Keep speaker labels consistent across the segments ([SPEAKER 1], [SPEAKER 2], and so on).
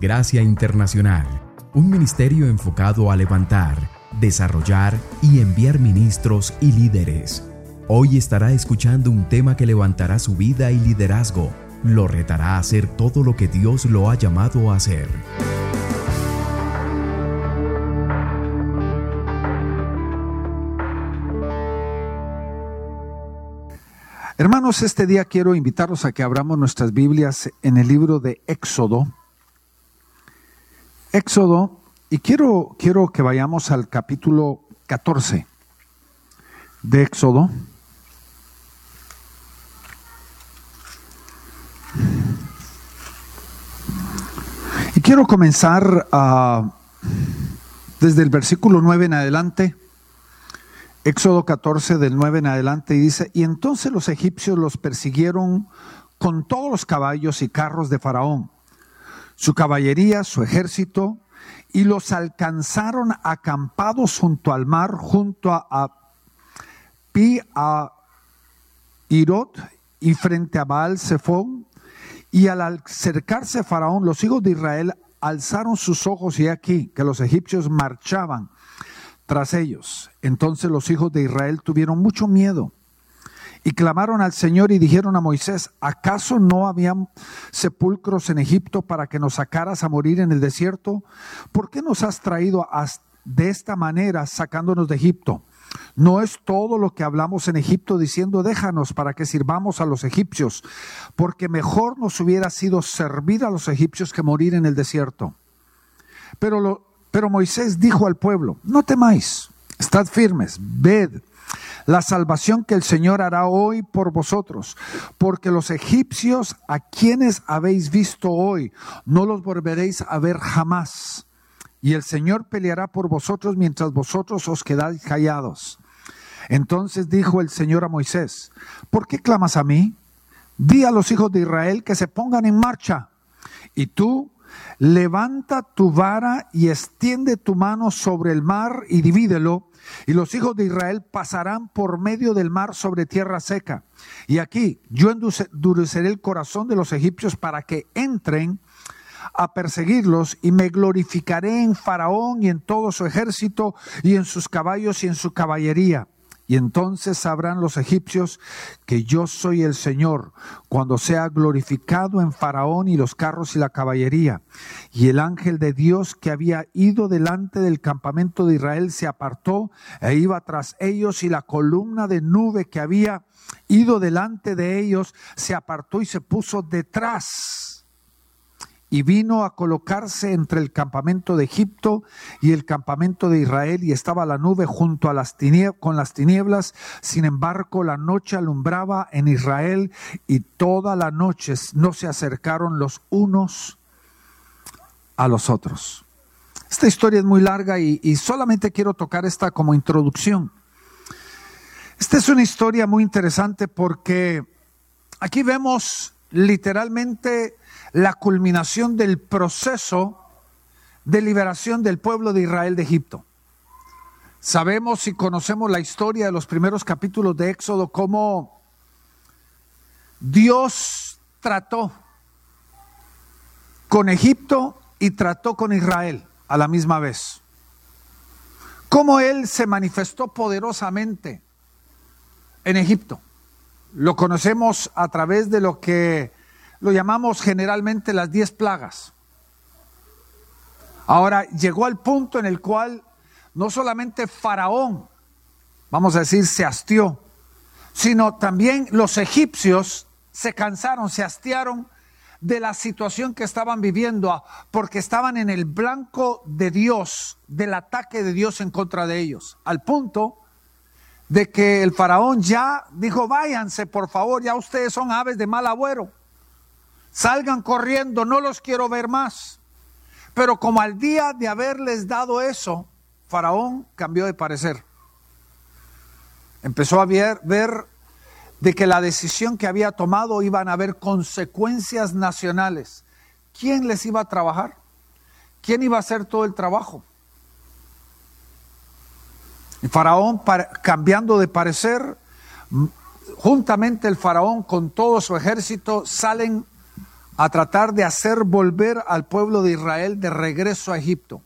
[SPEAKER 1] Gracia Internacional, un ministerio enfocado a levantar, desarrollar y enviar ministros y líderes. Hoy estará escuchando un tema que levantará su vida y liderazgo, lo retará a hacer todo lo que Dios lo ha llamado a hacer.
[SPEAKER 2] Hermanos, este día quiero invitarlos a que abramos nuestras Biblias en el libro de Éxodo. Éxodo, y quiero, quiero que vayamos al capítulo 14 de Éxodo. Y quiero comenzar ah, desde el versículo 9 en adelante Éxodo 14 del 9 en adelante dice, y entonces los egipcios los persiguieron con todos los caballos y carros de Faraón, su caballería, su ejército, y los alcanzaron acampados junto al mar, junto a, Pi a Irot y frente a Baal Zephón, y al acercarse Faraón, los hijos de Israel alzaron sus ojos y aquí que los egipcios marchaban tras ellos. Entonces los hijos de Israel tuvieron mucho miedo y clamaron al Señor y dijeron a Moisés, ¿acaso no habían sepulcros en Egipto para que nos sacaras a morir en el desierto? ¿Por qué nos has traído de esta manera sacándonos de Egipto? No es todo lo que hablamos en Egipto diciendo, déjanos para que sirvamos a los egipcios, porque mejor nos hubiera sido servir a los egipcios que morir en el desierto. Pero lo, pero Moisés dijo al pueblo, no temáis, estad firmes, ved la salvación que el Señor hará hoy por vosotros, porque los egipcios a quienes habéis visto hoy, no los volveréis a ver jamás. Y el Señor peleará por vosotros mientras vosotros os quedáis callados. Entonces dijo el Señor a Moisés, ¿por qué clamas a mí? Di a los hijos de Israel que se pongan en marcha. Y tú levanta tu vara y extiende tu mano sobre el mar y divídelo, y los hijos de Israel pasarán por medio del mar sobre tierra seca. Y aquí yo endureceré el corazón de los egipcios para que entren a perseguirlos y me glorificaré en Faraón y en todo su ejército y en sus caballos y en su caballería y entonces sabrán los egipcios que yo soy el Señor, cuando sea glorificado en Faraón y los carros y la caballería. Y el ángel de Dios que había ido delante del campamento de Israel se apartó e iba tras ellos y la columna de nube que había ido delante de ellos se apartó y se puso detrás y vino a colocarse entre el campamento de Egipto y el campamento de Israel y estaba la nube junto a las con las tinieblas. Sin embargo, la noche alumbraba en Israel y toda la noche no se acercaron los unos a los otros. Esta historia es muy larga y, y solamente quiero tocar esta como introducción. Esta es una historia muy interesante porque aquí vemos literalmente la culminación del proceso de liberación del pueblo de Israel de Egipto. Sabemos y conocemos la historia de los primeros capítulos de Éxodo, cómo Dios trató con Egipto y trató con Israel a la misma vez. Cómo Él se manifestó poderosamente en Egipto. Lo conocemos a través de lo que lo llamamos generalmente las diez plagas. Ahora llegó al punto en el cual no solamente Faraón, vamos a decir, se hastió, sino también los egipcios se cansaron, se hastiaron de la situación que estaban viviendo, porque estaban en el blanco de Dios, del ataque de Dios en contra de ellos, al punto de que el faraón ya dijo, váyanse por favor, ya ustedes son aves de mal agüero salgan corriendo, no los quiero ver más. Pero como al día de haberles dado eso, Faraón cambió de parecer. Empezó a ver, ver de que la decisión que había tomado iban a haber consecuencias nacionales. ¿Quién les iba a trabajar? ¿Quién iba a hacer todo el trabajo? Y Faraón, cambiando de parecer, juntamente el faraón con todo su ejército salen a tratar de hacer volver al pueblo de Israel de regreso a Egipto.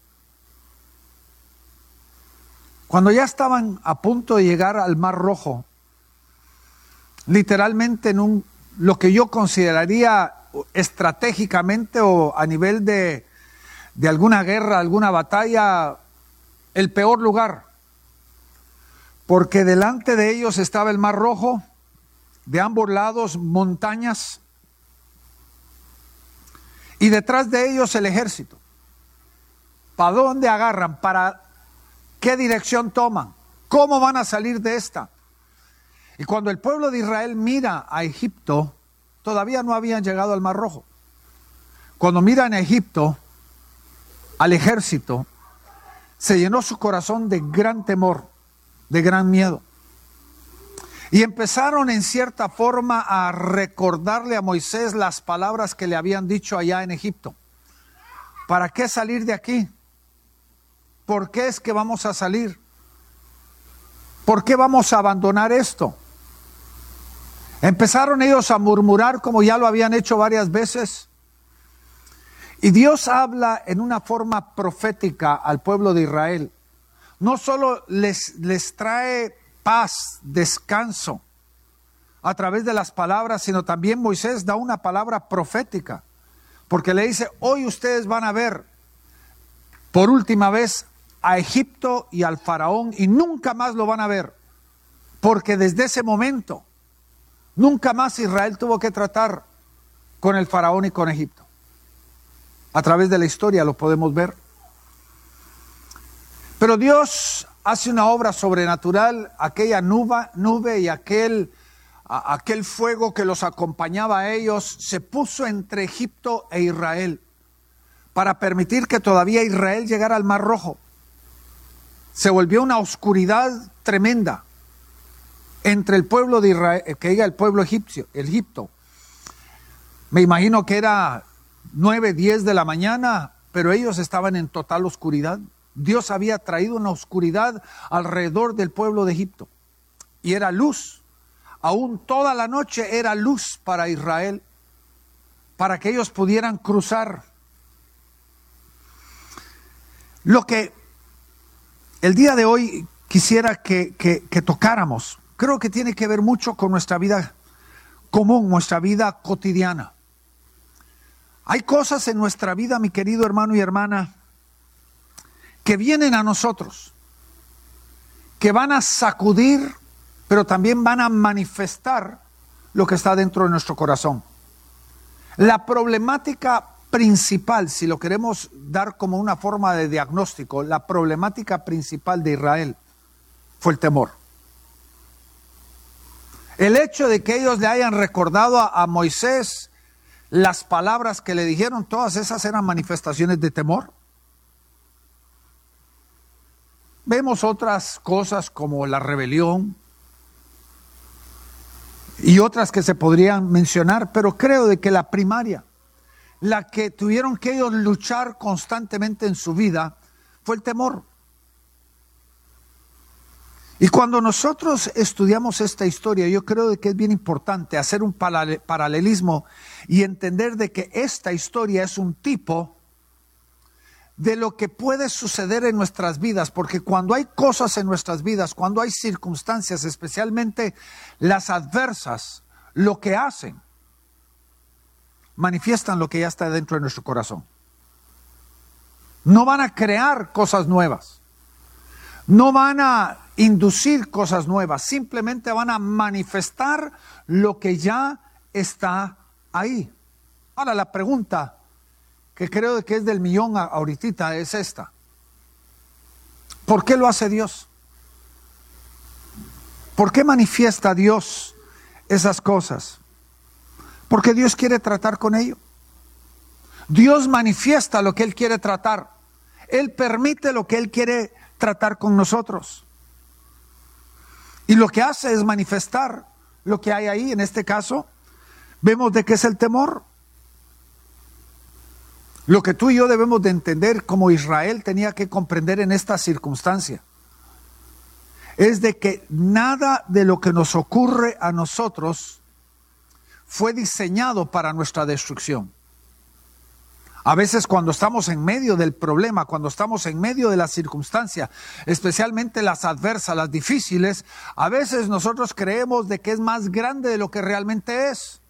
[SPEAKER 2] Cuando ya estaban a punto de llegar al Mar Rojo, literalmente en un lo que yo consideraría estratégicamente o a nivel de, de alguna guerra, alguna batalla, el peor lugar. Porque delante de ellos estaba el Mar Rojo, de ambos lados montañas, y detrás de ellos el ejército. ¿Para dónde agarran? ¿Para qué dirección toman? ¿Cómo van a salir de esta? Y cuando el pueblo de Israel mira a Egipto, todavía no habían llegado al Mar Rojo. Cuando miran a Egipto, al ejército, se llenó su corazón de gran temor, de gran miedo. Y empezaron en cierta forma a recordarle a Moisés las palabras que le habían dicho allá en Egipto. ¿Para qué salir de aquí? ¿Por qué es que vamos a salir? ¿Por qué vamos a abandonar esto? Empezaron ellos a murmurar como ya lo habían hecho varias veces. Y Dios habla en una forma profética al pueblo de Israel. No solo les, les trae paz, descanso a través de las palabras, sino también Moisés da una palabra profética. Porque le dice, hoy ustedes van a ver por última vez a Egipto y al faraón y nunca más lo van a ver. Porque desde ese momento Nunca más Israel tuvo que tratar con el faraón y con Egipto. A través de la historia lo podemos ver. Pero Dios hace una obra sobrenatural, aquella nube, y aquel, aquel fuego que los acompañaba a ellos se puso entre Egipto e Israel para permitir que todavía Israel llegara al Mar Rojo. Se volvió una oscuridad tremenda entre el pueblo de Israel, que diga el pueblo egipcio, Egipto. Me imagino que era 9, 10 de la mañana, pero ellos estaban en total oscuridad. Dios había traído una oscuridad alrededor del pueblo de Egipto y era luz. Aún toda la noche era luz para Israel, para que ellos pudieran cruzar. Lo que el día de hoy quisiera que, que, que tocáramos creo que tiene que ver mucho con nuestra vida común, nuestra vida cotidiana. Hay cosas en nuestra vida, mi querido hermano y hermana, que vienen a nosotros, que van a sacudir, pero también van a manifestar lo que está dentro de nuestro corazón. La problemática principal, si lo queremos dar como una forma de diagnóstico, la problemática principal de Israel fue el temor. El hecho de que ellos le hayan recordado a, Moisés las palabras que le dijeron, todas esas eran manifestaciones de temor. Vemos otras cosas como la rebelión y otras que se podrían mencionar, pero creo de que la primaria, la que tuvieron que ellos luchar constantemente en su vida, fue el temor. Y cuando nosotros estudiamos esta historia, yo creo que es bien importante hacer un paralelismo y entender de que esta historia es un tipo de lo que puede suceder en nuestras vidas, porque cuando hay cosas en nuestras vidas, cuando hay circunstancias, especialmente las adversas, lo que hacen, manifiestan lo que ya está dentro de nuestro corazón. No van a crear cosas nuevas. No van a inducir cosas nuevas, simplemente van a manifestar lo que ya está ahí. Ahora la pregunta que creo que es del millón ahorita es esta. ¿Por qué lo hace Dios? ¿Por qué manifiesta Dios esas cosas? Porque Dios quiere tratar con ello. Dios manifiesta lo que Él quiere tratar. Él permite lo que Él quiere tratar con nosotros. Y lo que hace es manifestar lo que hay ahí, en este caso, vemos de qué es el temor. Lo que tú y yo debemos de entender como Israel tenía que comprender en esta circunstancia es de que nada de lo que nos ocurre a nosotros fue diseñado para nuestra destrucción. A veces cuando estamos en medio del problema, cuando estamos en medio de la circunstancia, especialmente las adversas, las difíciles, a veces nosotros creemos de que es más grande de lo que realmente es.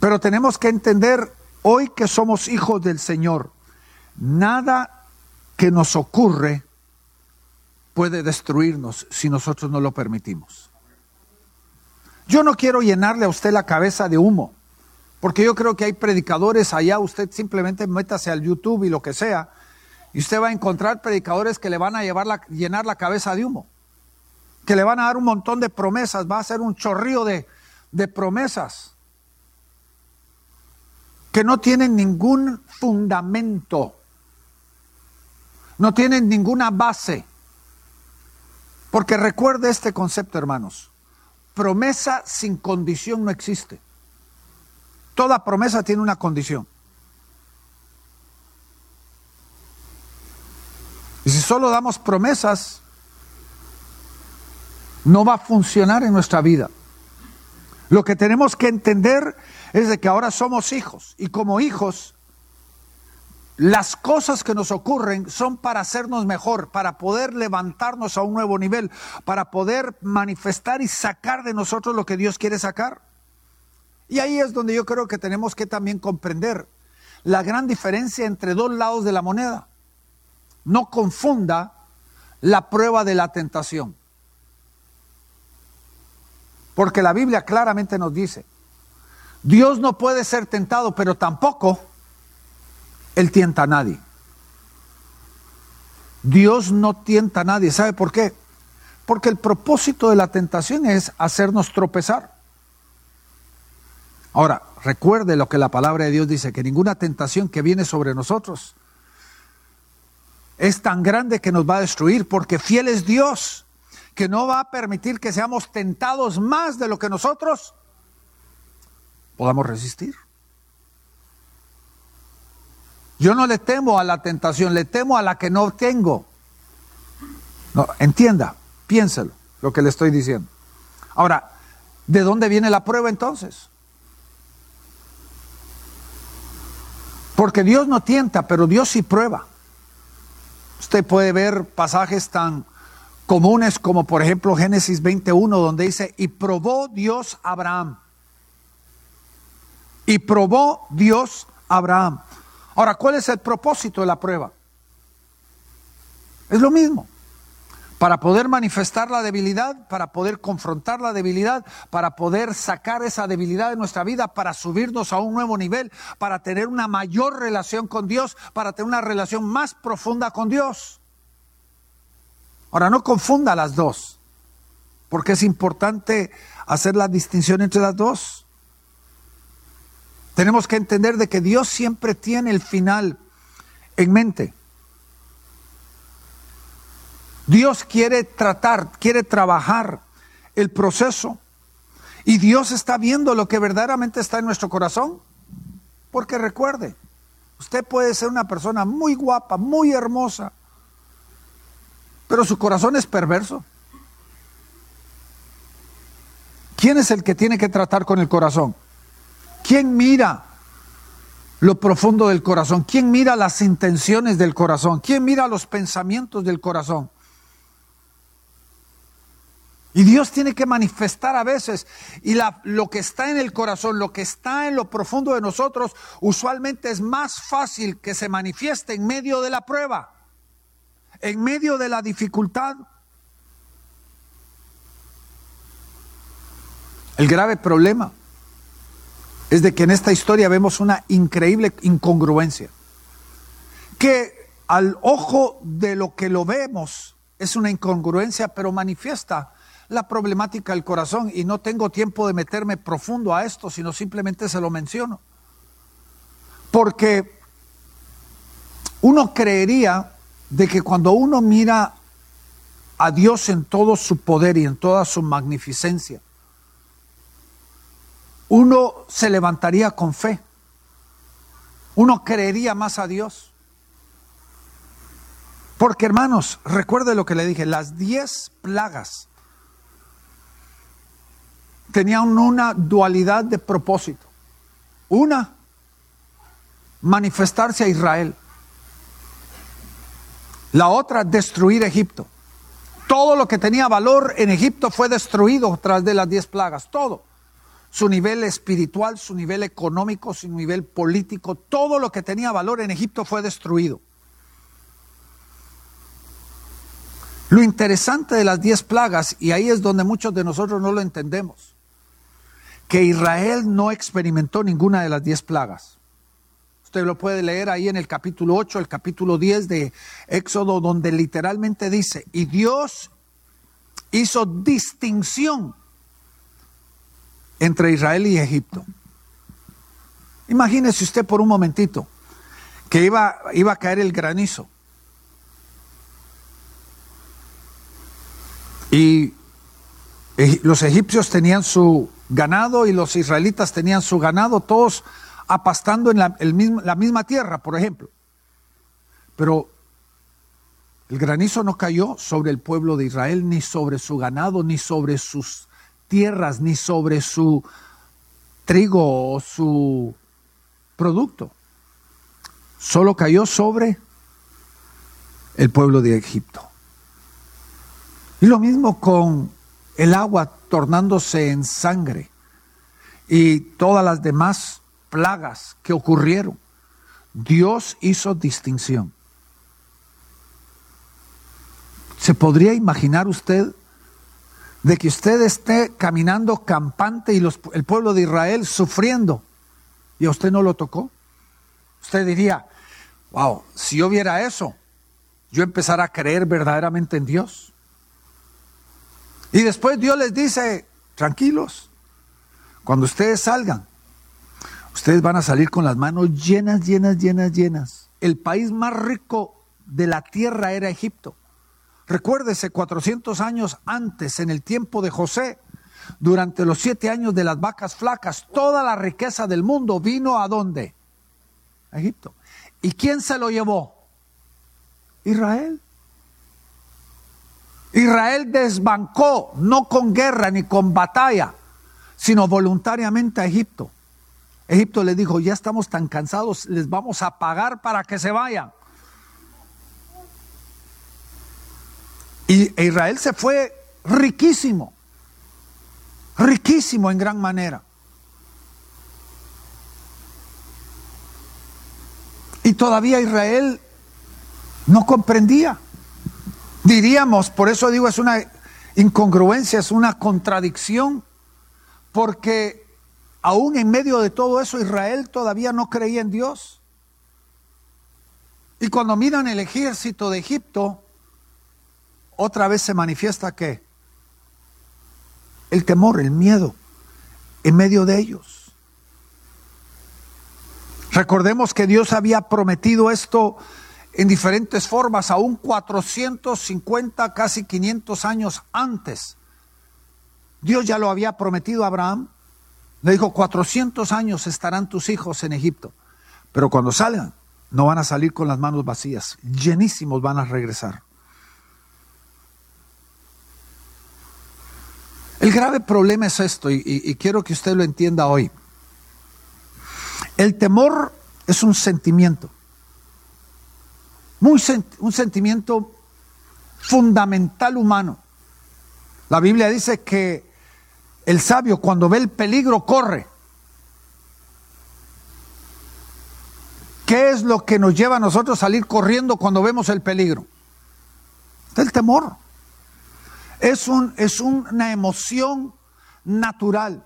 [SPEAKER 2] Pero tenemos que entender hoy que somos hijos del Señor, nada que nos ocurre puede destruirnos si nosotros no lo permitimos. Yo no quiero llenarle a usted la cabeza de humo. Porque yo creo que hay predicadores allá, usted simplemente métase al YouTube y lo que sea, y usted va a encontrar predicadores que le van a llevar llenar la cabeza de humo, que le van a dar un montón de promesas, va a ser un chorrío de, de promesas que no tienen ningún fundamento, no tienen ninguna base. Porque recuerde este concepto, hermanos, promesa sin condición no existe. Toda promesa tiene una condición. Y si solo damos promesas, no va a funcionar en nuestra vida. Lo que tenemos que entender es de que ahora somos hijos y como hijos las cosas que nos ocurren son para hacernos mejor, para poder levantarnos a un nuevo nivel, para poder manifestar y sacar de nosotros lo que Dios quiere sacar. Y ahí es donde yo creo que tenemos que también comprender la gran diferencia entre dos lados de la moneda. No confunda la prueba de la tentación. Porque la Biblia claramente nos dice, Dios no puede ser tentado, pero tampoco Él tienta a nadie. Dios no tienta a nadie. ¿Sabe por qué? Porque el propósito de la tentación es hacernos tropezar. Ahora, recuerde lo que la palabra de Dios dice, que ninguna tentación que viene sobre nosotros es tan grande que nos va a destruir, porque fiel es Dios, que no va a permitir que seamos tentados más de lo que nosotros podamos resistir. Yo no le temo a la tentación, le temo a la que no tengo. No, entienda, piénselo lo que le estoy diciendo. Ahora, ¿de dónde viene la prueba entonces? Porque Dios no tienta, pero Dios sí prueba. Usted puede ver pasajes tan comunes como por ejemplo Génesis 21, donde dice, y probó Dios a Abraham. Y probó Dios a Abraham. Ahora, ¿cuál es el propósito de la prueba? Es lo mismo para poder manifestar la debilidad, para poder confrontar la debilidad, para poder sacar esa debilidad de nuestra vida, para subirnos a un nuevo nivel, para tener una mayor relación con Dios, para tener una relación más profunda con Dios. Ahora, no confunda las dos, porque es importante hacer la distinción entre las dos. Tenemos que entender de que Dios siempre tiene el final en mente. Dios quiere tratar, quiere trabajar el proceso. Y Dios está viendo lo que verdaderamente está en nuestro corazón. Porque recuerde, usted puede ser una persona muy guapa, muy hermosa, pero su corazón es perverso. ¿Quién es el que tiene que tratar con el corazón? ¿Quién mira lo profundo del corazón? ¿Quién mira las intenciones del corazón? ¿Quién mira los pensamientos del corazón? Y Dios tiene que manifestar a veces. Y la, lo que está en el corazón, lo que está en lo profundo de nosotros, usualmente es más fácil que se manifieste en medio de la prueba, en medio de la dificultad. El grave problema es de que en esta historia vemos una increíble incongruencia. Que al ojo de lo que lo vemos es una incongruencia, pero manifiesta la problemática del corazón y no tengo tiempo de meterme profundo a esto, sino simplemente se lo menciono. Porque uno creería de que cuando uno mira a Dios en todo su poder y en toda su magnificencia, uno se levantaría con fe. Uno creería más a Dios. Porque hermanos, recuerde lo que le dije, las diez plagas tenían una dualidad de propósito. Una, manifestarse a Israel. La otra, destruir Egipto. Todo lo que tenía valor en Egipto fue destruido tras de las diez plagas, todo. Su nivel espiritual, su nivel económico, su nivel político, todo lo que tenía valor en Egipto fue destruido. Lo interesante de las diez plagas, y ahí es donde muchos de nosotros no lo entendemos, que Israel no experimentó ninguna de las diez plagas. Usted lo puede leer ahí en el capítulo 8, el capítulo 10 de Éxodo, donde literalmente dice, y Dios hizo distinción entre Israel y Egipto. Imagínese usted por un momentito que iba, iba a caer el granizo. Y los egipcios tenían su ganado y los israelitas tenían su ganado, todos apastando en la, misma tierra, por ejemplo. Pero el granizo no cayó sobre el pueblo de Israel, ni sobre su ganado, ni sobre sus tierras, ni sobre su trigo o su producto. Solo cayó sobre el pueblo de Egipto. Y lo mismo con el agua tornándose en sangre y todas las demás plagas que ocurrieron, Dios hizo distinción. ¿Se podría imaginar usted de que usted esté caminando campante y el pueblo de Israel sufriendo y a usted no lo tocó? Usted diría, wow, si yo viera eso, yo empezara a creer verdaderamente en Dios. Y después Dios les dice, tranquilos, cuando ustedes salgan, Ustedes van a salir con las manos llenas, llenas, llenas, llenas. El país más rico de la tierra era Egipto. Recuérdese, 400 años antes, en el tiempo de José, durante los siete años de las vacas flacas, toda la riqueza del mundo vino a dónde? A Egipto. ¿Y quién se lo llevó? Israel. Israel desbancó, no con guerra ni con batalla, sino voluntariamente a Egipto. Egipto le dijo, ya estamos tan cansados, les vamos a pagar para que se vayan. Y e Israel se fue riquísimo, riquísimo en gran manera. Y todavía Israel no comprendía. Diríamos, por eso digo, es una incongruencia, es una contradicción, porque aún en medio de todo eso, Israel todavía no creía en Dios. Y cuando miran el ejército de Egipto, otra vez se manifiesta que el temor, el miedo, en medio de ellos. Recordemos que Dios había prometido esto en diferentes formas, aún 450, casi 500 años antes. Dios ya lo había prometido a Abraham, le dijo, 400 años estarán tus hijos en Egipto, pero cuando salgan, no van a salir con las manos vacías, llenísimos van a regresar. El grave problema es esto, y, quiero que usted lo entienda hoy. El temor es un sentimiento, muy un sentimiento fundamental humano. La Biblia dice que el sabio cuando ve el peligro corre. ¿Qué es lo que nos lleva a nosotros a salir corriendo cuando vemos el peligro? El temor. Es, un, es una emoción natural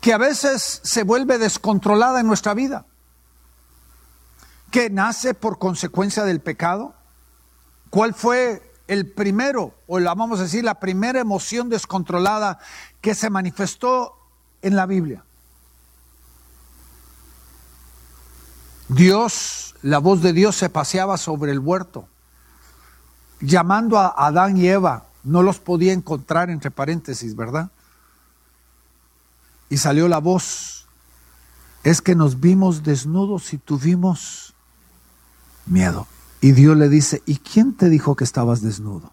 [SPEAKER 2] que a veces se vuelve descontrolada en nuestra vida, que nace por consecuencia del pecado. ¿Cuál fue el primero, o la vamos a decir, la primera emoción descontrolada que se manifestó en la Biblia. Dios, la voz de Dios se paseaba sobre el huerto, llamando a Adán y Eva. No los podía encontrar entre paréntesis, ¿verdad? Y salió la voz. Es que nos vimos desnudos y tuvimos miedo. Y Dios le dice, ¿y quién te dijo que estabas desnudo?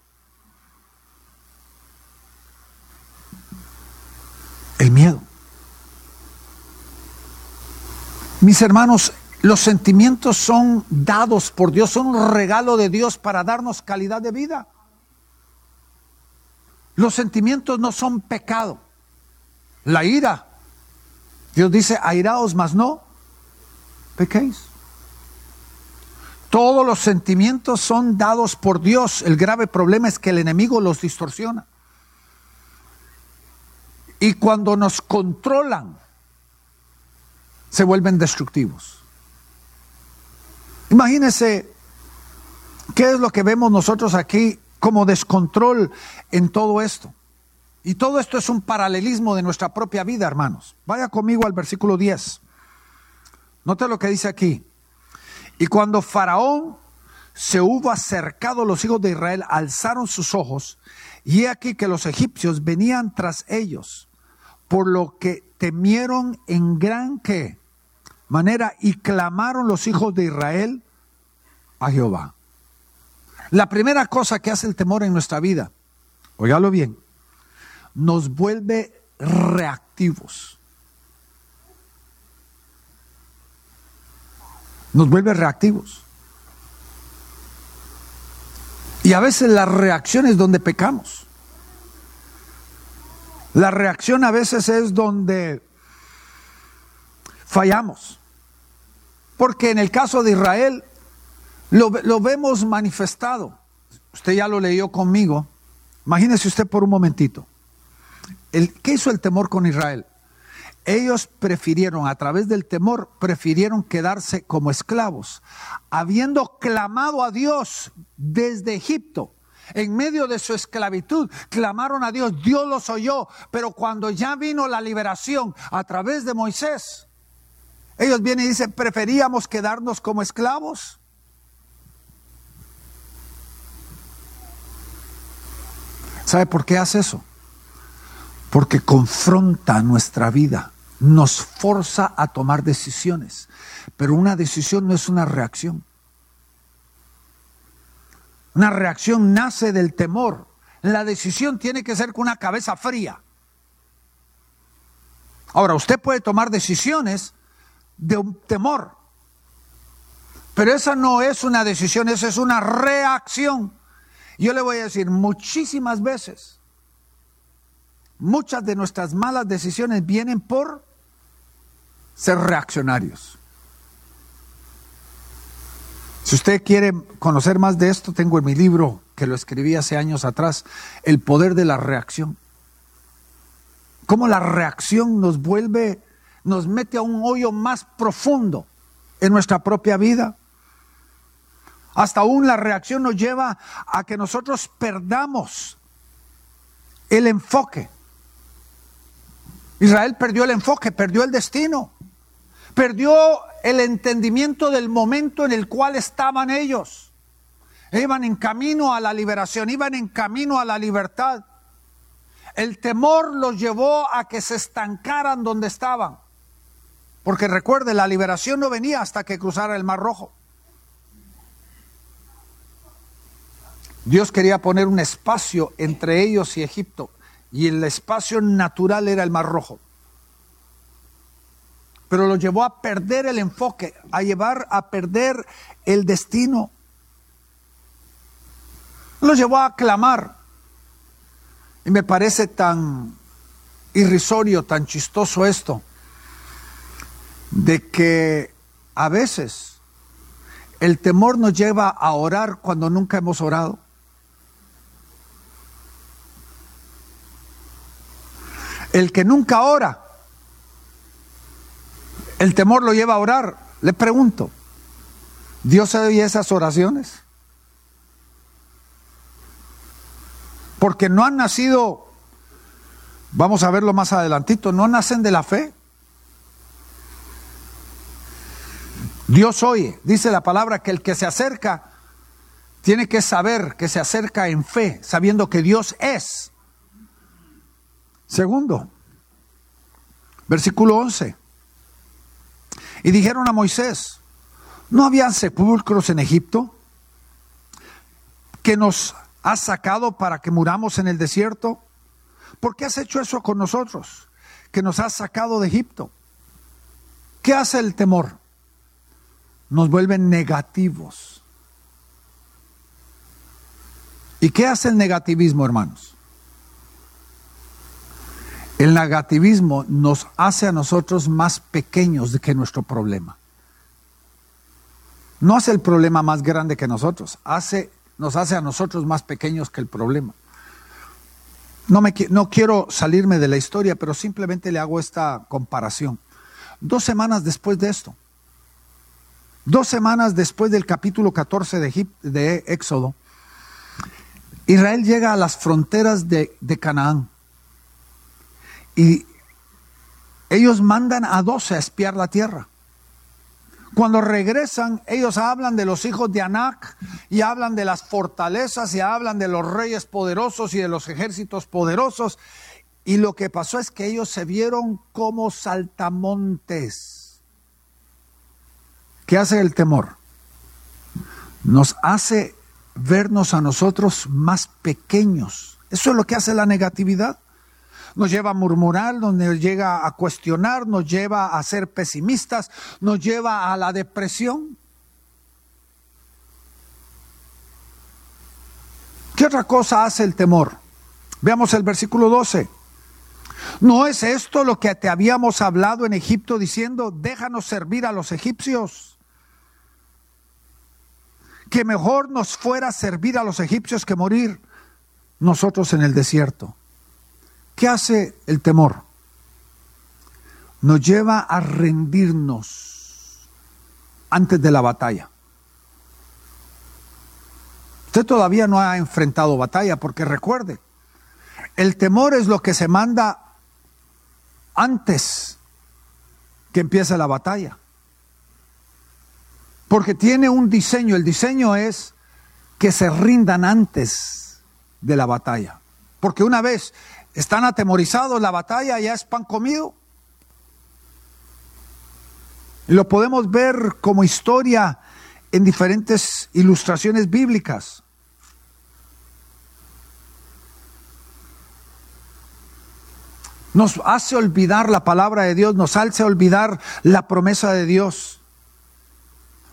[SPEAKER 2] El miedo. Mis hermanos, los sentimientos son dados por Dios, son un regalo de Dios para darnos calidad de vida. Los sentimientos no son pecado. La ira, Dios dice, airaos, mas no pequéis. Todos los sentimientos son dados por Dios. El grave problema es que el enemigo los distorsiona. Y cuando nos controlan, se vuelven destructivos. Imagínense qué es lo que vemos nosotros aquí como descontrol en todo esto. Y todo esto es un paralelismo de nuestra propia vida, hermanos. Vaya conmigo al versículo 10. Note lo que dice aquí. Y cuando Faraón se hubo acercado, los hijos de Israel alzaron sus ojos, y he aquí que los egipcios venían tras ellos, por lo que temieron en gran manera y clamaron los hijos de Israel a Jehová. La primera cosa que hace el temor en nuestra vida, óigalo bien, nos vuelve reactivos. Nos vuelve reactivos. Y a veces la reacción es donde pecamos. La reacción a veces es donde fallamos. Porque en el caso de Israel lo, lo, vemos manifestado. Usted ya lo leyó conmigo. Imagínese usted por un momentito. El, ¿Qué hizo el temor con Israel? Ellos prefirieron, a través del temor, prefirieron quedarse como esclavos, habiendo clamado a Dios desde Egipto. En medio de su esclavitud, clamaron a Dios, Dios los oyó, pero cuando ya vino la liberación a través de Moisés, ellos vienen y dicen, preferíamos quedarnos como esclavos. ¿Sabe por qué hace eso? Porque confronta nuestra vida, nos forza a tomar decisiones. Pero una decisión no es una reacción. Una reacción nace del temor. La decisión tiene que ser con una cabeza fría. Ahora, usted puede tomar decisiones de un temor. Pero esa no es una decisión, esa es una reacción. Yo le voy a decir, muchísimas veces, muchas de nuestras malas decisiones vienen por ser reaccionarios. Si usted quiere conocer más de esto, tengo en mi libro, que lo escribí hace años atrás, El poder de la reacción. Cómo la reacción nos vuelve nos mete a un hoyo más profundo en nuestra propia vida. Hasta aún la reacción nos lleva a que nosotros perdamos el enfoque. Israel perdió el enfoque, perdió el destino, perdió el entendimiento del momento en el cual estaban ellos. Iban en camino a la liberación, iban en camino a la libertad. El temor los llevó a que se estancaran donde estaban. Porque recuerde, la liberación no venía hasta que cruzara el Mar Rojo. Dios quería poner un espacio entre ellos y Egipto, y el espacio natural era el Mar Rojo. Pero lo llevó a perder el enfoque, a llevar a perder el destino. Lo llevó a clamar. Y me parece tan irrisorio, tan chistoso esto de que a veces el temor nos lleva a orar cuando nunca hemos orado. El que nunca ora, el temor lo lleva a orar. Le pregunto, ¿Dios oye esas oraciones? Porque no han nacido, vamos a verlo más adelantito, no nacen de la fe. Dios oye, dice la palabra que el que se acerca tiene que saber que se acerca en fe, sabiendo que Dios es. Segundo, versículo 11. Y dijeron a Moisés, ¿no habían sepulcros en Egipto que nos has sacado para que muramos en el desierto? ¿Por qué has hecho eso con nosotros? Que nos has sacado de Egipto ¿Qué hace el temor? Nos vuelve negativos. ¿Y qué hace el negativismo, hermanos? El negativismo nos hace a nosotros más pequeños que nuestro problema. No hace el problema más grande que nosotros, hace, nos hace a nosotros más pequeños que el problema. No, me, no quiero salirme de la historia, pero simplemente le hago esta comparación. Dos semanas después de esto, dos semanas después del capítulo 14 de, Éxodo, Israel llega a las fronteras de Canaán y ellos mandan a doce a espiar la tierra. Cuando regresan, ellos hablan de los hijos de Anac y hablan de las fortalezas y hablan de los reyes poderosos y de los ejércitos poderosos. Y lo que pasó es que ellos se vieron como saltamontes. ¿Qué hace el temor? Nos hace vernos a nosotros más pequeños. Eso es lo que hace la negatividad nos lleva a murmurar, nos llega a cuestionar, nos lleva a ser pesimistas, nos lleva a la depresión. ¿Qué otra cosa hace el temor? Veamos el versículo 12. ¿No es esto lo que te habíamos hablado en Egipto diciendo, déjanos servir a los egipcios? Que mejor nos fuera servir a los egipcios que morir nosotros en el desierto. ¿Qué hace el temor? Nos lleva a rendirnos antes de la batalla. Usted todavía no ha enfrentado batalla porque recuerde, el temor es lo que se manda antes que empiece la batalla. Porque tiene un diseño, el diseño es que se rindan antes de la batalla. Porque una vez están atemorizados, la batalla ya es pan comido. Y lo podemos ver como historia en diferentes ilustraciones bíblicas. Nos hace olvidar la palabra de Dios, nos hace olvidar la promesa de Dios.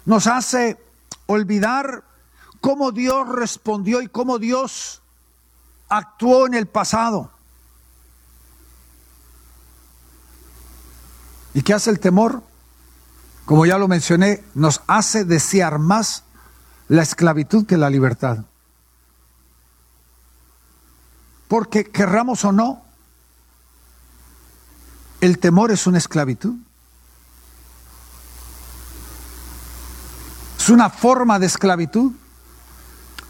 [SPEAKER 2] Nos hace olvidar cómo Dios respondió y cómo Dios actuó en el pasado. ¿Y qué hace el temor? Como ya lo mencioné, nos hace desear más la esclavitud que la libertad. Porque querramos o no, el temor es una esclavitud. Es una forma de esclavitud.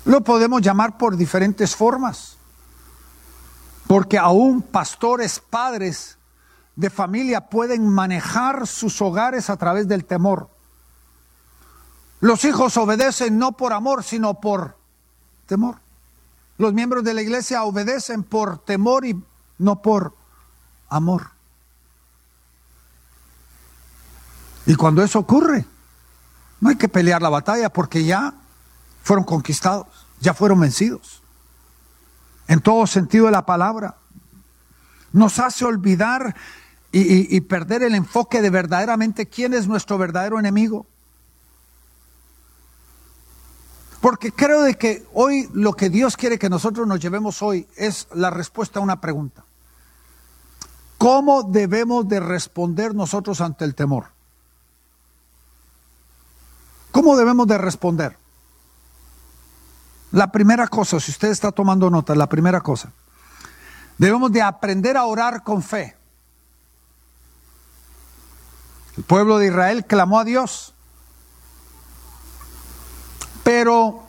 [SPEAKER 2] Lo podemos llamar por diferentes formas. Porque aún pastores, padres, de familia pueden manejar sus hogares a través del temor. Los hijos obedecen no por amor, sino por temor. Los miembros de la iglesia obedecen por temor y no por amor. Y cuando eso ocurre, no hay que pelear la batalla porque ya fueron conquistados, ya fueron vencidos. En todo sentido de la palabra. Nos hace olvidar y, perder el enfoque de verdaderamente quién es nuestro verdadero enemigo. Porque creo de que hoy lo que Dios quiere que nosotros nos llevemos hoy es la respuesta a una pregunta. ¿Cómo debemos de responder nosotros ante el temor? ¿Cómo debemos de responder? La primera cosa, si usted está tomando nota, la primera cosa, debemos de aprender a orar con fe. El pueblo de Israel clamó a Dios. Pero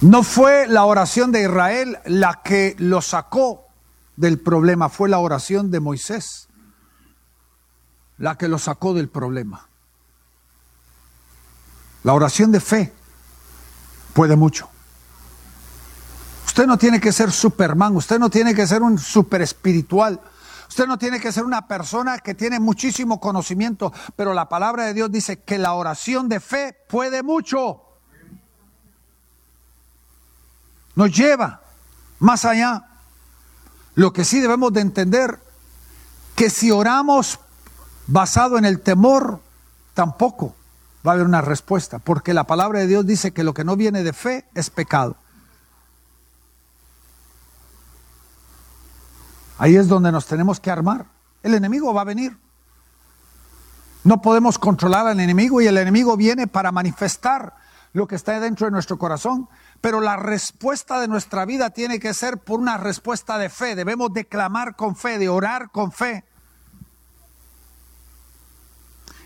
[SPEAKER 2] no fue la oración de Israel la que lo sacó del problema, fue la oración de Moisés la que lo sacó del problema. La oración de fe puede mucho. Usted no tiene que ser Superman, usted no tiene que ser un super espiritual. Usted no tiene que ser una persona que tiene muchísimo conocimiento, pero la palabra de Dios dice que la oración de fe puede mucho. Nos lleva más allá. Lo que sí debemos de entender, que si oramos basado en el temor, tampoco va a haber una respuesta, porque la palabra de Dios dice que lo que no viene de fe es pecado. Ahí es donde nos tenemos que armar. El enemigo va a venir. No podemos controlar al enemigo y el enemigo viene para manifestar lo que está dentro de nuestro corazón. Pero la respuesta de nuestra vida tiene que ser por una respuesta de fe. Debemos de clamar con fe, de orar con fe.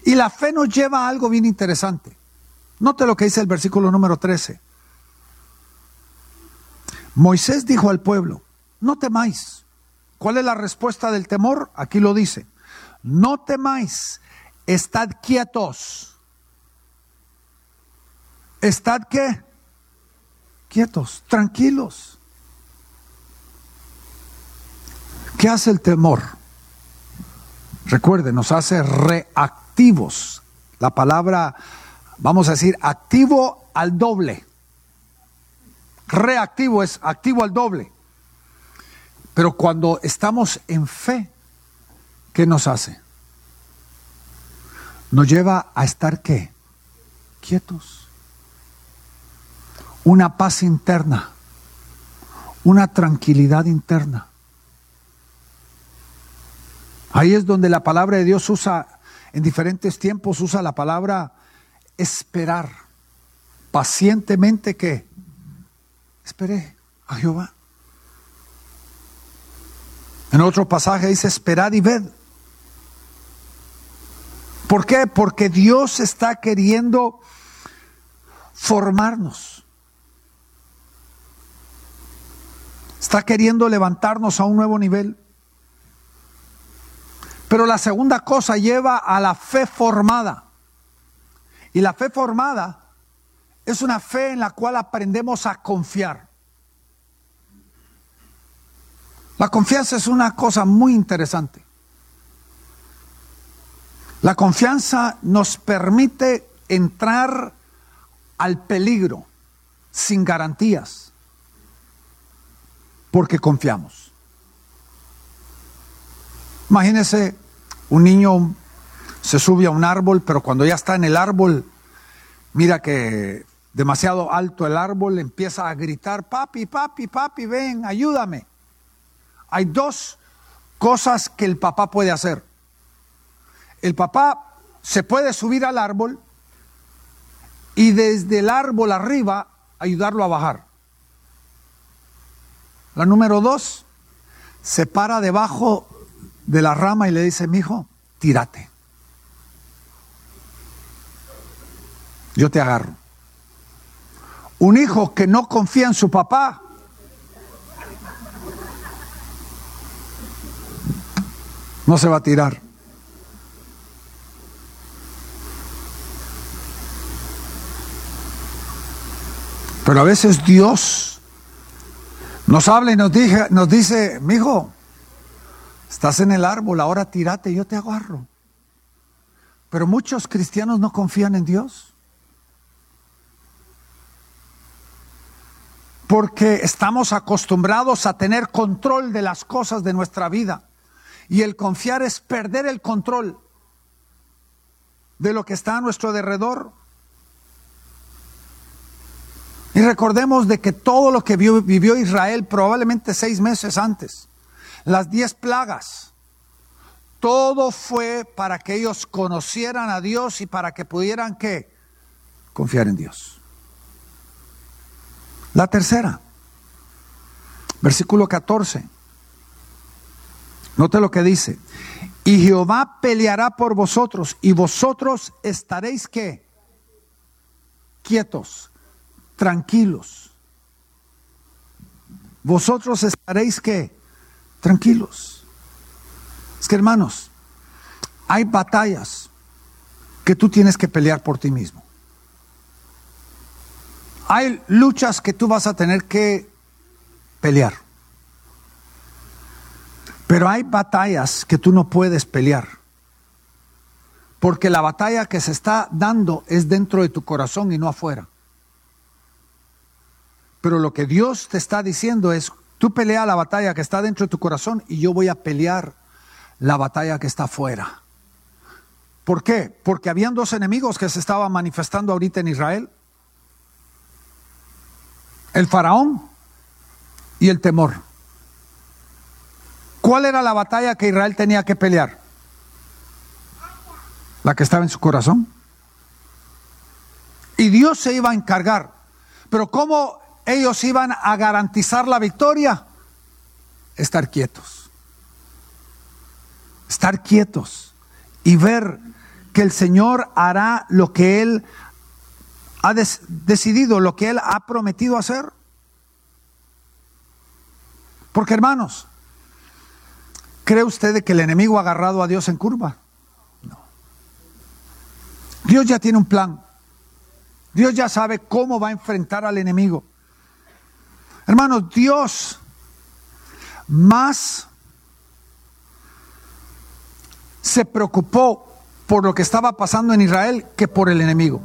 [SPEAKER 2] Y la fe nos lleva a algo bien interesante. Note lo que dice el versículo número 13. Moisés dijo al pueblo, no temáis. ¿Cuál es la respuesta del temor? Aquí lo dice. No temáis, estad quietos. ¿Estad qué? Quietos, tranquilos. ¿Qué hace el temor? Recuerde, nos hace reactivos. La palabra, vamos a decir, activo al doble. Reactivo es activo al doble. Pero cuando estamos en fe, ¿qué nos hace? Nos lleva a estar qué? Quietos. Una paz interna, una tranquilidad interna. Ahí es donde la palabra de Dios usa, en diferentes tiempos usa la palabra esperar. Pacientemente que esperé a Jehová. En otro pasaje dice, esperad y ved. ¿Por qué? Porque Dios está queriendo formarnos. Está queriendo levantarnos a un nuevo nivel. Pero la segunda cosa lleva a la fe formada. Y la fe formada es una fe en la cual aprendemos a confiar. La confianza es una cosa muy interesante. La confianza nos permite entrar al peligro sin garantías, porque confiamos. Imagínese un niño se sube a un árbol, pero cuando ya está en el árbol, mira que demasiado alto el árbol, empieza a gritar, papi, papi, papi, ven, ayúdame. Hay dos cosas que el papá puede hacer. El papá se puede subir al árbol y desde el árbol arriba ayudarlo a bajar. La número dos, se para debajo de la rama y le dice, mi hijo, tírate. Yo te agarro. Un hijo que no confía en su papá, no se va a tirar. Pero a veces Dios nos habla y nos, dice, nos dice, mi hijo, Estás en el árbol, ahora tírate, yo te agarro. Pero muchos cristianos no confían en Dios. Porque estamos acostumbrados a tener control de las cosas de nuestra vida. Y el confiar es perder el control de lo que está a nuestro alrededor. Y recordemos de que todo lo que vivió Israel probablemente seis meses antes las diez plagas. Todo fue para que ellos conocieran a Dios y para que pudieran que confiar en Dios. La tercera, versículo 14. Note lo que dice. Y Jehová peleará por vosotros y vosotros estaréis que quietos, tranquilos. Vosotros estaréis que tranquilos. Es que hermanos, hay batallas que tú tienes que pelear por ti mismo. Hay luchas que tú vas a tener que pelear. Pero hay batallas que tú no puedes pelear. Porque la batalla que se está dando es dentro de tu corazón y no afuera. Pero lo que Dios te está diciendo es, Tú pelea la batalla que está dentro de tu corazón y yo voy a pelear la batalla que está afuera. ¿Por qué? Porque habían dos enemigos que se estaban manifestando ahorita en Israel. El faraón y el temor. ¿Cuál era la batalla que Israel tenía que pelear? La que estaba en su corazón. Y Dios se iba a encargar. Pero ¿cómo ellos iban a garantizar la victoria? Estar quietos. Estar quietos y ver que el Señor hará lo que Él ha decidido, lo que Él ha prometido hacer. Porque hermanos, ¿cree usted que el enemigo ha agarrado a Dios en curva? No. Dios ya tiene un plan. Dios ya sabe cómo va a enfrentar al enemigo. Hermanos, Dios más se preocupó por lo que estaba pasando en Israel que por el enemigo.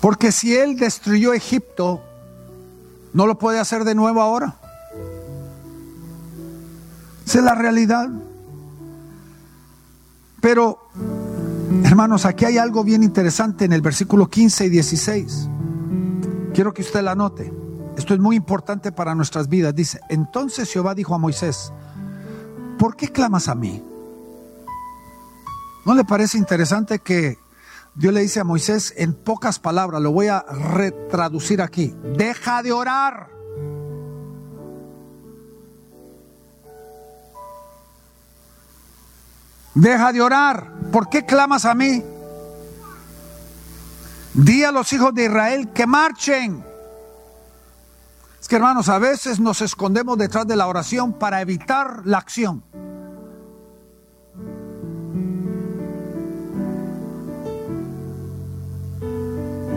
[SPEAKER 2] Porque si él destruyó Egipto, no lo puede hacer de nuevo ahora. Esa es la realidad. Pero, hermanos, aquí hay algo bien interesante en el versículo 15 y 16. Quiero que usted la note. Esto es muy importante para nuestras vidas. Dice, entonces Jehová dijo a Moisés, ¿por qué clamas a mí? ¿No le parece interesante que Dios le dice a Moisés en pocas palabras, lo voy a retraducir aquí, deja de orar? Deja de orar. ¿Por qué clamas a mí? Di a los hijos de Israel que marchen. Es que hermanos, a veces nos escondemos detrás de la oración para evitar la acción.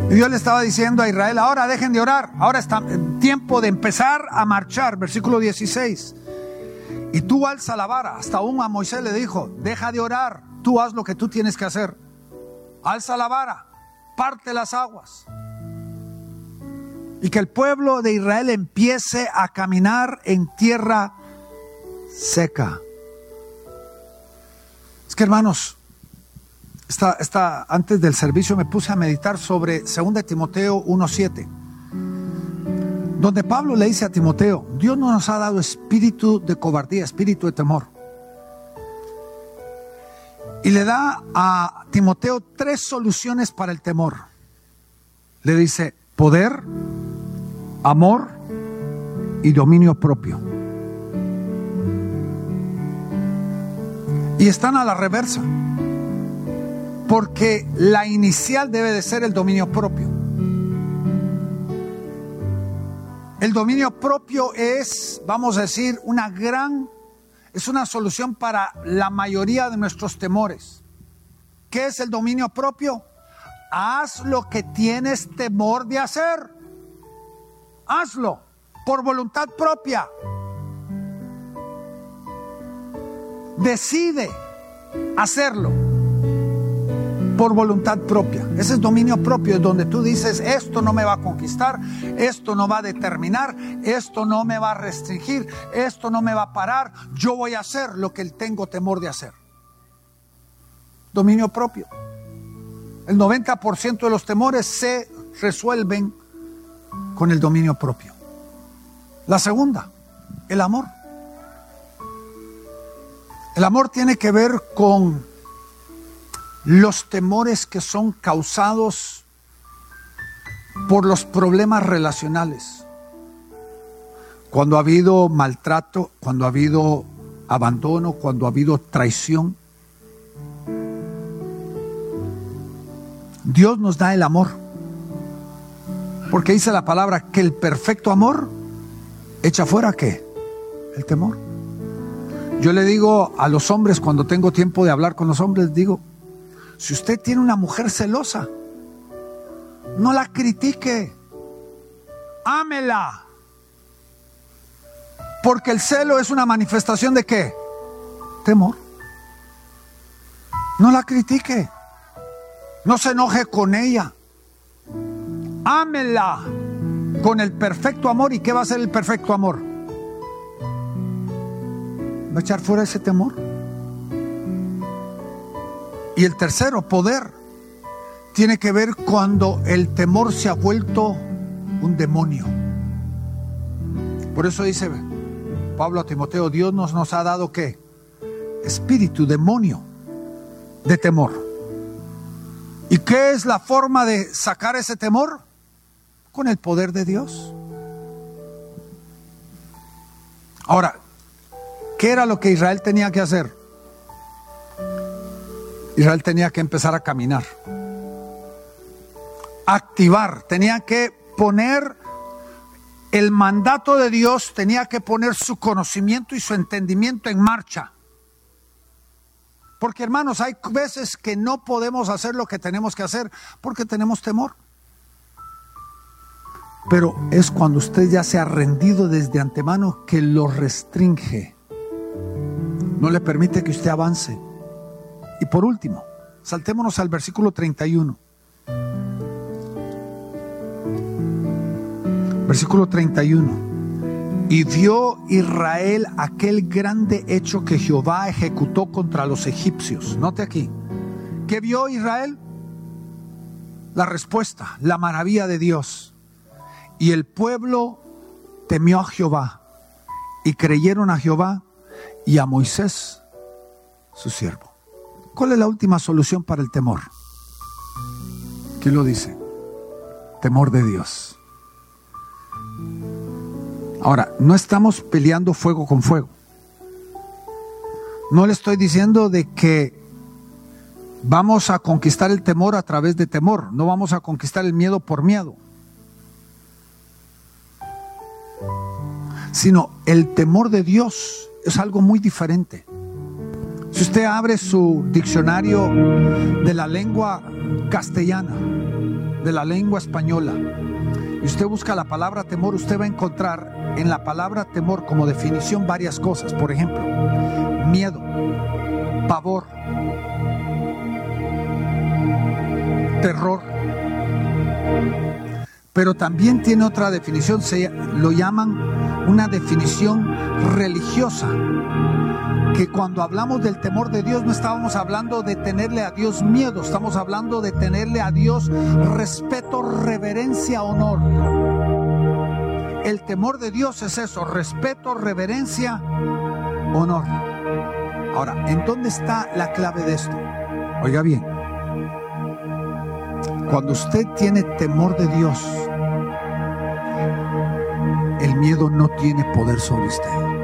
[SPEAKER 2] Y Dios le estaba diciendo a Israel, ahora dejen de orar, ahora está tiempo de empezar a marchar, versículo 16. Y tú alza la vara, hasta aún a Moisés le dijo, deja de orar, tú haz lo que tú tienes que hacer. Alza la vara, parte las aguas. Y que el pueblo de Israel empiece a caminar en tierra seca. Es que hermanos, esta, antes del servicio me puse a meditar sobre 2 Timoteo 1.7, donde Pablo le dice a Timoteo, Dios no nos ha dado espíritu de cobardía, espíritu de temor. Y le da a Timoteo tres soluciones para el temor. Le dice, poder, amor y dominio propio. Y están a la reversa, porque la inicial debe de ser el dominio propio. El dominio propio es, vamos a decir, una gran, es una solución para la mayoría de nuestros temores. ¿Qué es el dominio propio? Haz lo que tienes temor de hacer hazlo por voluntad propia. Decide hacerlo por voluntad propia. Ese es dominio propio, es donde tú dices, esto no me va a conquistar, esto no va a determinar, esto no me va a restringir, esto no me va a parar, yo voy a hacer lo que tengo temor de hacer. Dominio propio. El 90% de los temores se resuelven con el dominio propio. La segunda, el amor. El amor tiene que ver con los temores que son causados por los problemas relacionales. Cuando ha habido maltrato, cuando ha habido abandono, cuando ha habido traición. Dios nos da el amor. Porque dice la palabra que el perfecto amor echa fuera qué? El temor. Yo le digo a los hombres cuando tengo tiempo de hablar con los hombres, digo, si usted tiene una mujer celosa, no la critique, ámela. Porque el celo es una manifestación de qué? Temor. No la critique. No se enoje con ella ámela con el perfecto amor. ¿Y qué va a ser el perfecto amor? ¿Va a echar fuera ese temor? Y el tercero, poder, tiene que ver cuando el temor se ha vuelto un demonio. Por eso dice Pablo a Timoteo, Dios nos, nos ha dado qué? Espíritu, demonio de temor. ¿Y qué es la forma de sacar ese temor? Con el poder de Dios. Ahora, ¿qué era lo que Israel tenía que hacer? Israel tenía que empezar a caminar, activar, tenía que poner el mandato de Dios, tenía que poner su conocimiento y su entendimiento en marcha. Porque hermanos, hay veces que no podemos hacer lo que tenemos que hacer porque tenemos temor. Pero es cuando usted ya se ha rendido desde antemano que lo restringe. No le permite que usted avance. Y por último, saltémonos al versículo 31. Versículo 31. Y vio Israel aquel grande hecho que Jehová ejecutó contra los egipcios. Note aquí. ¿Qué vio Israel? La respuesta, la maravilla de Dios. Y el pueblo temió a Jehová y creyeron a Jehová y a Moisés, su siervo. ¿Cuál es la última solución para el temor? ¿Quién lo dice? Temor de Dios. Ahora, no estamos peleando fuego con fuego. No le estoy diciendo de que vamos a conquistar el temor a través de temor, no vamos a conquistar el miedo por miedo. Sino el temor de Dios es algo muy diferente. Si usted abre su diccionario de la lengua castellana, de la lengua española, y usted busca la palabra temor, usted va a encontrar en la palabra temor como definición varias cosas. Por ejemplo, miedo, pavor, terror. Pero también tiene otra definición, se lo llaman una definición religiosa que cuando hablamos del temor de Dios no estábamos hablando de tenerle a Dios miedo, estamos hablando de tenerle a Dios respeto, reverencia, honor. El temor de Dios es eso, respeto, reverencia, honor. Ahora, ¿en dónde está la clave de esto? Oiga bien, cuando usted tiene temor de Dios, el miedo no tiene poder sobre usted.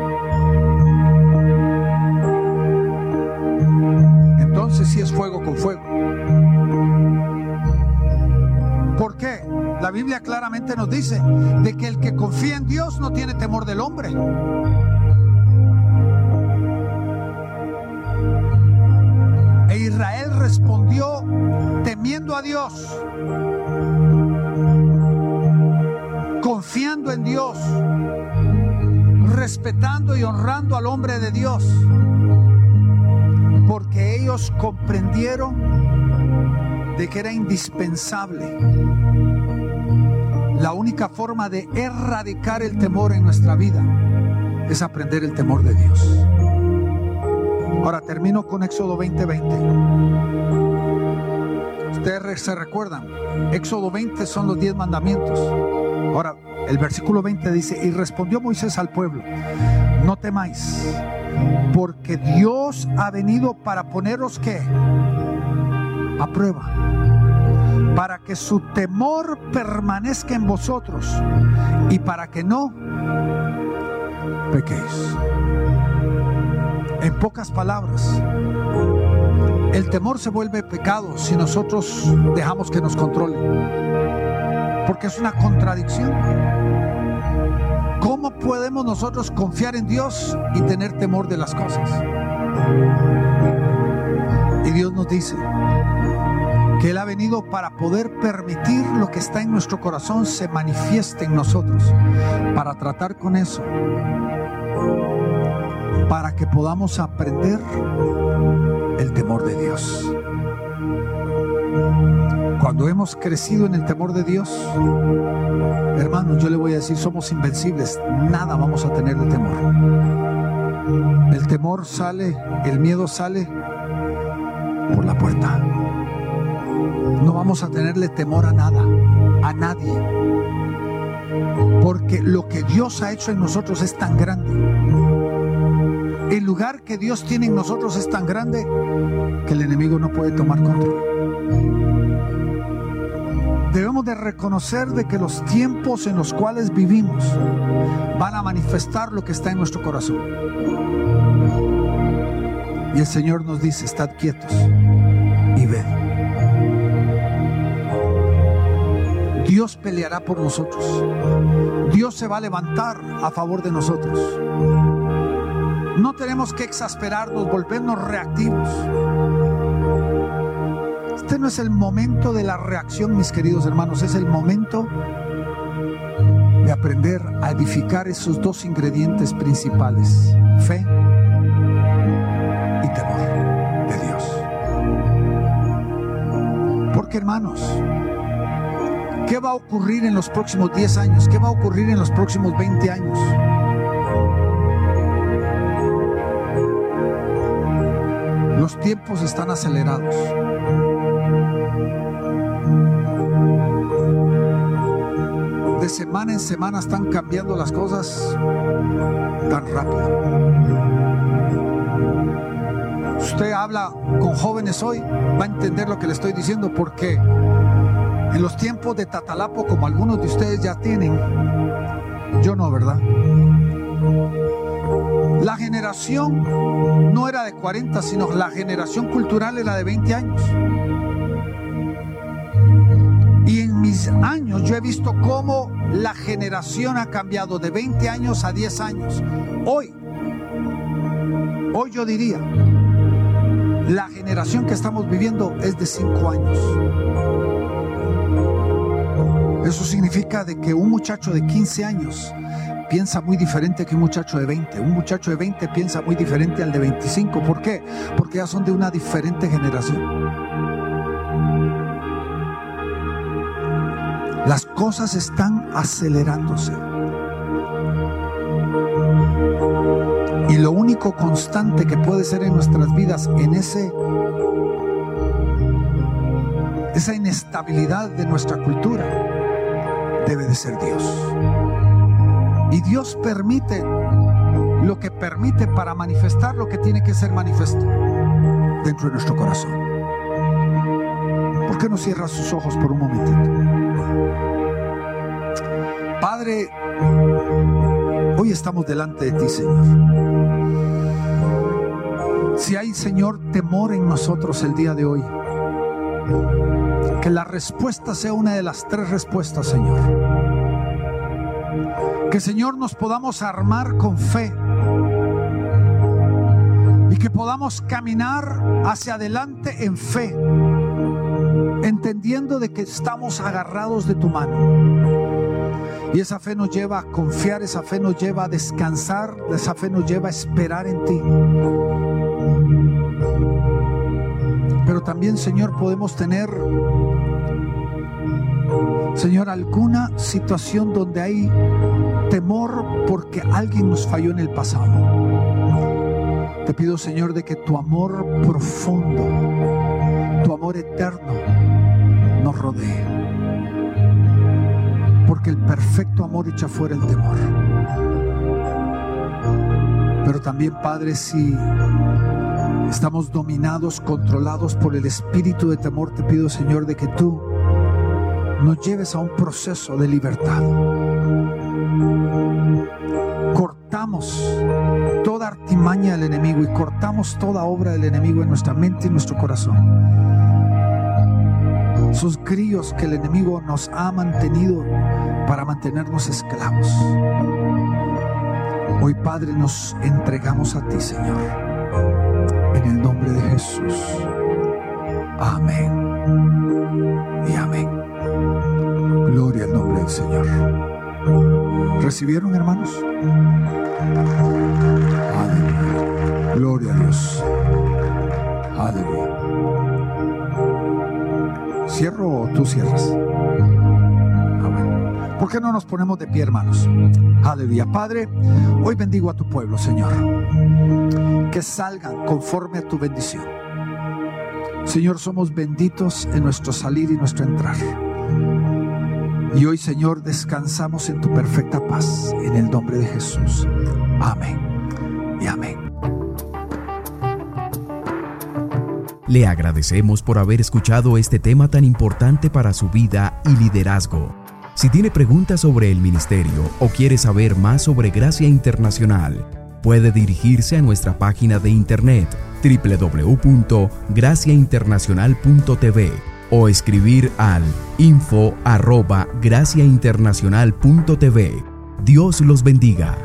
[SPEAKER 2] Si es fuego con fuego. ¿Por qué? La Biblia claramente nos dice de que el que confía en Dios no tiene temor del hombre. E Israel respondió temiendo a Dios, confiando en Dios, respetando y honrando al hombre de Dios comprendieron de que era indispensable. La única forma de erradicar el temor en nuestra vida es aprender el temor de Dios. Ahora termino con Éxodo 20:20. Ustedes se recuerdan, Éxodo 20 son los 10 mandamientos. Ahora, el versículo 20 dice, y respondió Moisés al pueblo, no temáis porque Dios ha venido para poneros que a prueba, para que su temor permanezca en vosotros y para que no pequéis. En pocas palabras, el temor se vuelve pecado si nosotros dejamos que nos controle, porque es una contradicción. ¿Cómo podemos nosotros confiar en Dios y tener temor de las cosas? Y Dios nos dice que Él ha venido para poder permitir lo que está en nuestro corazón se manifieste en nosotros, para tratar con eso, para que podamos aprender el temor de Dios. Cuando hemos crecido en el temor de Dios, hermanos, yo le voy a decir, somos invencibles, nada vamos a tener de temor. El temor sale, el miedo sale por la puerta. No vamos a tenerle temor a nada, a nadie. Porque lo que Dios ha hecho en nosotros es tan grande. El lugar que Dios tiene en nosotros es tan grande que el enemigo no puede tomar control. De reconocer de que los tiempos en los cuales vivimos van a manifestar lo que está en nuestro corazón. Y el Señor nos dice, estad quietos y ved. Dios peleará por nosotros. Dios se va a levantar a favor de nosotros. No tenemos que exasperarnos, volvernos reactivos. Este no es el momento de la reacción, mis queridos hermanos, es el momento de aprender a edificar esos dos ingredientes principales, fe y temor de Dios. Porque hermanos, ¿qué va a ocurrir en los próximos 10 años? ¿Qué va a ocurrir en los próximos 20 años? Los tiempos están acelerados. Semana en semana están cambiando las cosas tan rápido. Usted habla con jóvenes hoy, va a entender lo que le estoy diciendo porque en los tiempos de Tatalapo, como algunos de ustedes ya tienen, yo no, ¿verdad? La generación no era de 40, sino la generación cultural era de 20 años. Y en mis años yo he visto cómo la generación ha cambiado de 20 años a 10 años. Hoy, hoy yo diría, la generación que estamos viviendo es de 5 años. Eso significa de que un muchacho de 15 años piensa muy diferente que un muchacho de 20. Un muchacho de 20 piensa muy diferente al de 25. ¿Por qué? Porque ya son de una diferente generación. Cosas están acelerándose. Y lo único constante que puede ser en nuestras vidas en ese esa inestabilidad de nuestra cultura debe de ser Dios. Y Dios permite lo que permite para manifestar lo que tiene que ser manifiesto dentro de nuestro corazón. ¿Por qué no cierra sus ojos por un momentito? Padre, hoy estamos delante de ti, Señor. Si hay, Señor, temor en nosotros el día de hoy, que la respuesta sea una de las tres respuestas, Señor. Que, Señor, nos podamos armar con fe y que podamos caminar hacia adelante en fe, entendiendo de que estamos agarrados de tu mano. Y esa fe nos lleva a confiar, esa fe nos lleva a descansar, esa fe nos lleva a esperar en ti. Pero también, Señor, podemos tener, Señor, alguna situación donde hay temor porque alguien nos falló en el pasado. Te pido, Señor, de que tu amor profundo, tu amor eterno nos rodee porque el perfecto amor echa fuera el temor. Pero también, Padre, si estamos dominados, controlados por el espíritu de temor, te pido, Señor, de que tú nos lleves a un proceso de libertad. Cortamos toda artimaña del enemigo y cortamos toda obra del enemigo en nuestra mente y nuestro corazón esos grillos que el enemigo nos ha mantenido para mantenernos esclavos. Hoy, Padre, nos entregamos a ti, Señor. En el nombre de Jesús. Amén. Y amén. Gloria al nombre del Señor. ¿Recibieron, hermanos? Aleluya. Gloria a Dios. Aleluya. ¿Cierro o tú cierras? ¿Por qué no nos ponemos de pie, hermanos? Aleluya. Padre, hoy bendigo a tu pueblo, Señor. Que salgan conforme a tu bendición. Señor, somos benditos en nuestro salir y nuestro entrar. Y hoy, Señor, descansamos en tu perfecta paz, en el nombre de Jesús. Amén y amén.
[SPEAKER 1] Le agradecemos por haber escuchado este tema tan importante para su vida y liderazgo. Si tiene preguntas sobre el ministerio o quiere saber más sobre Gracia Internacional, puede dirigirse a nuestra página de internet www.graciainternacional.tv o escribir al info arroba graciainternacional.tv. Dios los bendiga.